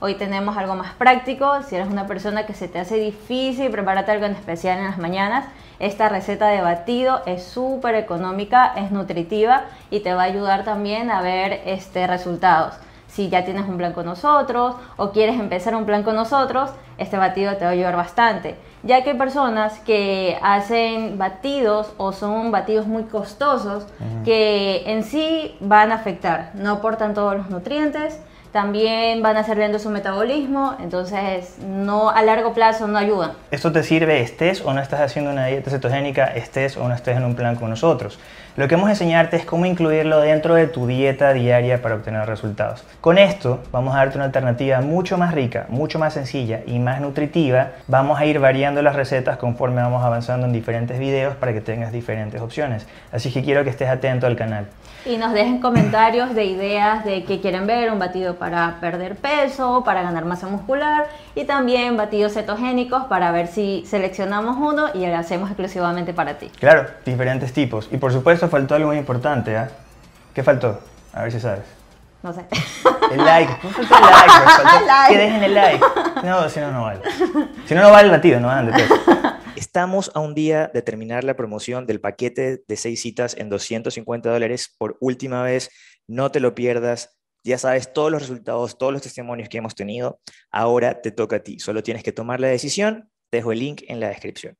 Hoy tenemos algo más práctico, si eres una persona que se te hace difícil prepararte algo en especial en las mañanas, esta receta de batido es súper económica, es nutritiva y te va a ayudar también a ver este, resultados. Si ya tienes un plan con nosotros o quieres empezar un plan con nosotros, este batido te va a ayudar bastante. Ya que hay personas que hacen batidos o son batidos muy costosos que en sí van a afectar, no aportan todos los nutrientes también van a ser viendo su metabolismo, entonces no a largo plazo no ayudan. Esto te sirve estés o no estás haciendo una dieta cetogénica, estés o no estés en un plan con nosotros. Lo que vamos a enseñarte es cómo incluirlo dentro de tu dieta diaria para obtener resultados. Con esto vamos a darte una alternativa mucho más rica, mucho más sencilla y más nutritiva. Vamos a ir variando las recetas conforme vamos avanzando en diferentes videos para que tengas diferentes opciones. Así que quiero que estés atento al canal. Y nos dejen comentarios de ideas de qué quieren ver, un batido para perder peso, para ganar masa muscular y también batidos cetogénicos para ver si seleccionamos uno y lo hacemos exclusivamente para ti. Claro, diferentes tipos. Y por supuesto faltó algo muy importante, ¿ah? ¿Qué faltó? A ver si sabes. No sé. El like. ¿Cómo faltó el like? Faltó Like. Que dejen el like. No, si no, no vale. Si no, no vale el batido, no van de peso. Estamos a un día de terminar la promoción del paquete de seis citas en 250 dólares por última vez. No te lo pierdas. Ya sabes todos los resultados, todos los testimonios que hemos tenido. Ahora te toca a ti. Solo tienes que tomar la decisión. Te dejo el link en la descripción.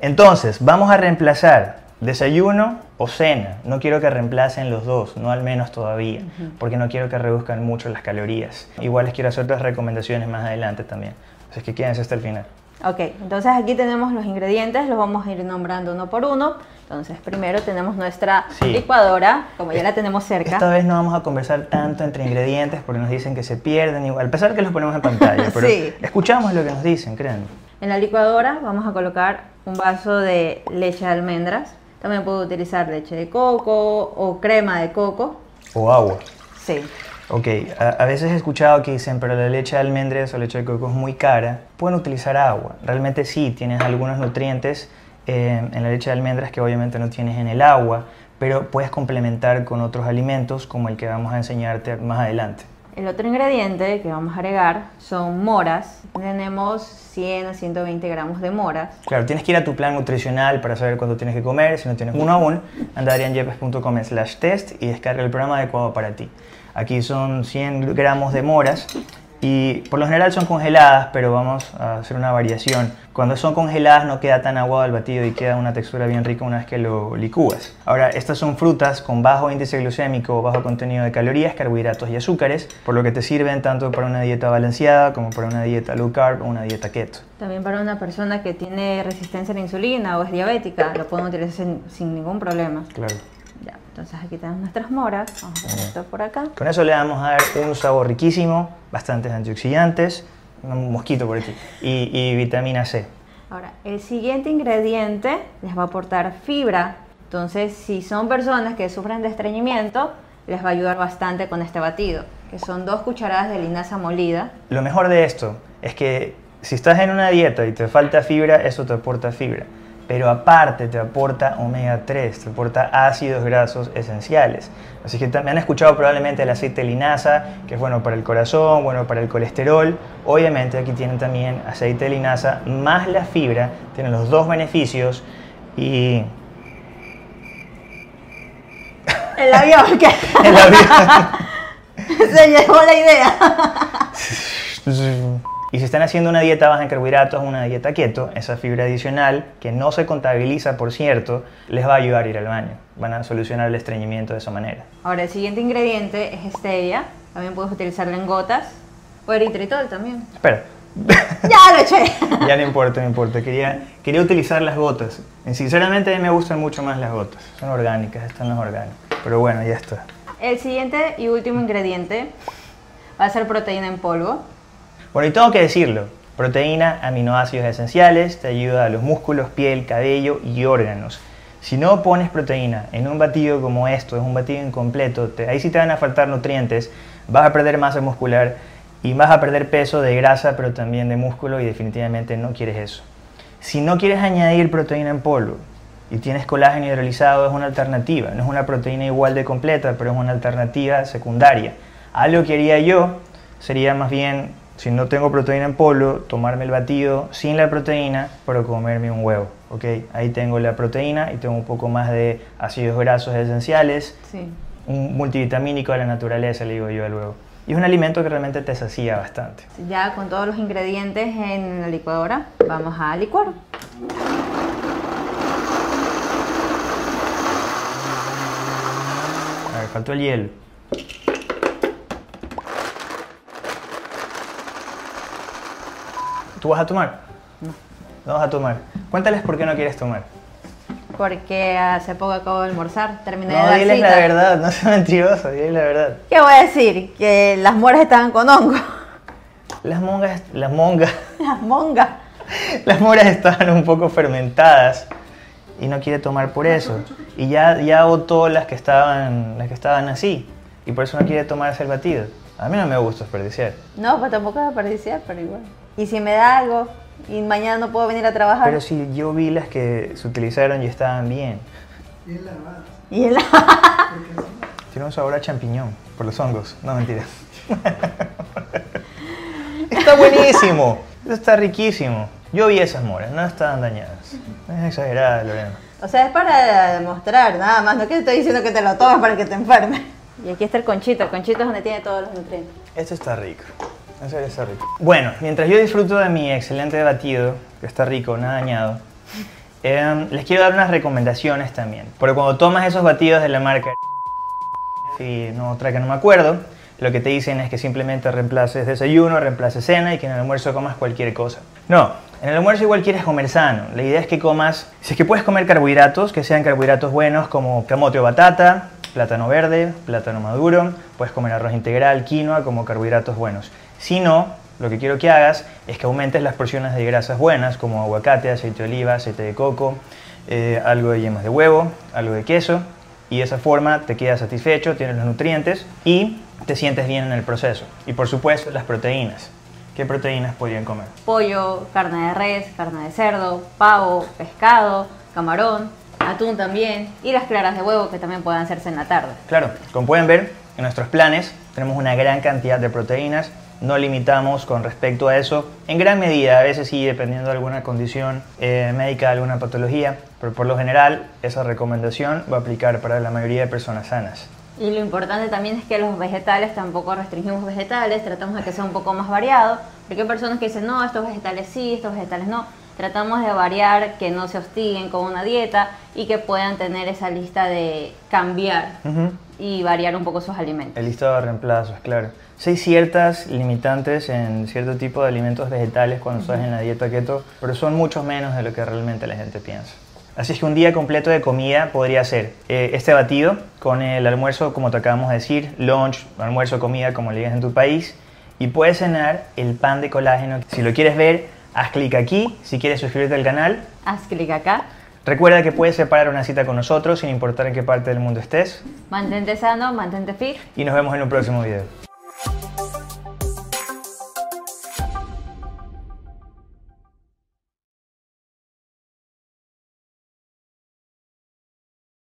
Entonces, vamos a reemplazar desayuno o cena. No quiero que reemplacen los dos, no al menos todavía, porque no quiero que reduzcan mucho las calorías. Igual les quiero hacer otras recomendaciones más adelante también. Así que quédense hasta el final. Ok, entonces aquí tenemos los ingredientes, los vamos a ir nombrando uno por uno. Entonces primero tenemos nuestra Sí. licuadora, como ya la tenemos cerca. Esta vez no vamos a conversar tanto entre ingredientes porque nos dicen que se pierden igual, a pesar que los ponemos en pantalla, pero Sí. escuchamos lo que nos dicen, créanme. En la licuadora vamos a colocar un vaso de leche de almendras. También puedo utilizar leche de coco o crema de coco. O agua. Sí. Ok, a, a veces he escuchado que dicen, pero la leche de almendras o leche de coco es muy cara. Pueden utilizar agua. Realmente sí, tienes algunos nutrientes eh, en la leche de almendras que obviamente no tienes en el agua, pero puedes complementar con otros alimentos como el que vamos a enseñarte más adelante. El otro ingrediente que vamos a agregar son moras. Tenemos 100 a 120 gramos de moras. Claro, tienes que ir a tu plan nutricional para saber cuánto tienes que comer. Si no tienes uno aún, anda a slash test y descarga el programa adecuado para ti. Aquí son 100 gramos de moras y por lo general son congeladas, pero vamos a hacer una variación. Cuando son congeladas no queda tan aguado el batido y queda una textura bien rica una vez que lo licúas. Ahora, estas son frutas con bajo índice glucémico, bajo contenido de calorías, carbohidratos y azúcares, por lo que te sirven tanto para una dieta balanceada como para una dieta low carb o una dieta keto. También para una persona que tiene resistencia a la insulina o es diabética, lo podemos utilizar sin, sin ningún problema. Claro. Ya, entonces aquí tenemos nuestras moras. Vamos a poner esto por acá. Con eso le vamos a dar un sabor riquísimo, bastantes antioxidantes, un mosquito por aquí, y, y vitamina C. Ahora, el siguiente ingrediente les va a aportar fibra. Entonces, si son personas que sufren de estreñimiento, les va a ayudar bastante con este batido, que son dos cucharadas de linaza molida. Lo mejor de esto es que si estás en una dieta y te falta fibra, eso te aporta fibra. Pero aparte te aporta omega 3, te aporta ácidos grasos esenciales. Así que también han escuchado probablemente el aceite de linaza, que es bueno para el corazón, bueno para el colesterol. Obviamente aquí tienen también aceite de linaza más la fibra, tienen los dos beneficios y El avión que el avión- se llevó la idea. Y si están haciendo una dieta baja en carbohidratos, una dieta keto, esa fibra adicional, que no se contabiliza por cierto, les va a ayudar a ir al baño. Van a solucionar el estreñimiento de esa manera. Ahora, el siguiente ingrediente es stevia. También puedes utilizarlo en gotas. O eritritol también. Espera, ¡Ya lo eché! ya no importa, no importa. Quería, quería utilizar las gotas. Y sinceramente a mí me gustan mucho más las gotas. Son orgánicas, estas no es orgánicas. Pero bueno, ya está. El siguiente y último ingrediente va a ser proteína en polvo. Bueno, y tengo que decirlo. Proteína, aminoácidos esenciales, te ayuda a los músculos, piel, cabello y órganos. Si no pones proteína en un batido como esto, es un batido incompleto, te- ahí sí te van a faltar nutrientes, vas a perder masa muscular y vas a perder peso de grasa, pero también de músculo y definitivamente no quieres eso. Si no quieres añadir proteína en polvo y tienes colágeno hidrolizado, es una alternativa. No es una proteína igual de completa, pero es una alternativa secundaria. Algo que haría yo sería más bien si no tengo proteína en polvo, tomarme el batido sin la proteína, pero comerme un huevo. ¿ok? Ahí tengo la proteína y tengo un poco más de ácidos grasos esenciales, Sí. un multivitamínico de la naturaleza, le digo yo al huevo. Y es un alimento que realmente te sacía bastante. Ya con todos los ingredientes en la licuadora, vamos a licuar. A ver, faltó el hielo. ¿Tú vas a tomar? No. No vas a tomar. Cuéntales por qué no quieres tomar. Porque hace poco acabo de almorzar, terminé de No, dar diles la cita. verdad, no seas mentiroso, diles la verdad. ¿Qué voy a decir? Que las moras estaban con hongo. Las mongas, las mongas, Las mongas. las moras estaban un poco fermentadas y no quiere tomar por eso. Y ya, ya botó las que estaban, las que estaban así y por eso no quiere tomarse el batido. A mí no me gusta desperdiciar. No, pues tampoco desperdiciar, pero igual. Y si me da algo y mañana no puedo venir a trabajar. Pero si yo vi las que se utilizaron y estaban bien. Y el... Tiene un sabor a champiñón por los hongos. No, mentira. está buenísimo. Eso está riquísimo. Yo vi esas moras, no estaban dañadas. No es exagerada, Lorena. O sea, es para demostrar, nada más. No que te estoy diciendo que te lo tomes para que te enfermes. Y aquí está el conchito. El conchito es donde tiene todos los nutrientes. Esto está rico. Bueno, mientras yo disfruto de mi excelente batido, que está rico, nada dañado, em, les quiero dar unas recomendaciones también. Porque cuando tomas esos batidos de la marca y no otra que no me acuerdo, lo que te dicen es que simplemente reemplaces desayuno, reemplaces cena y que en el almuerzo comas cualquier cosa. No, en el almuerzo igual quieres comer sano. La idea es que comas, si es que puedes comer carbohidratos, que sean carbohidratos buenos como camote o batata, plátano verde, plátano maduro, puedes comer arroz integral, quinoa como carbohidratos buenos. Si no, lo que quiero que hagas es que aumentes las porciones de grasas buenas como aguacate, aceite de oliva, aceite de coco, eh, algo de yemas de huevo, algo de queso y de esa forma te quedas satisfecho, tienes los nutrientes y te sientes bien en el proceso. Y por supuesto las proteínas. ¿Qué proteínas podrían comer? Pollo, carne de res, carne de cerdo, pavo, pescado, camarón, atún también. Y las claras de huevo que también pueden hacerse en la tarde. Claro, como pueden ver, en nuestros planes tenemos una gran cantidad de proteínas, no limitamos con respecto a eso, en gran medida, a veces sí, dependiendo de alguna condición eh, médica, alguna patología, pero por lo general esa recomendación va a aplicar para la mayoría de personas sanas. Y lo importante también es que los vegetales tampoco restringimos vegetales, tratamos de que sea un poco más variado, porque hay personas que dicen, no, estos vegetales sí, estos vegetales no. Tratamos de variar, que no se hostiguen con una dieta y que puedan tener esa lista de cambiar Ujú. Y variar un poco sus alimentos. El listado de reemplazos, claro. Sí hay ciertas limitantes en cierto tipo de alimentos vegetales cuando estás en la dieta keto, pero son muchos menos de lo que realmente la gente piensa. Así es que un día completo de comida podría ser eh, este batido con el almuerzo, como te acabamos de decir, lunch, almuerzo, comida, como le digas en tu país, y puedes cenar el pan de colágeno. Si lo quieres ver, haz clic aquí. Si quieres suscribirte al canal, Haz clic acá, recuerda que puedes separar una cita con nosotros sin importar en qué parte del mundo estés, mantente sano, mantente fit. y nos vemos en un próximo video.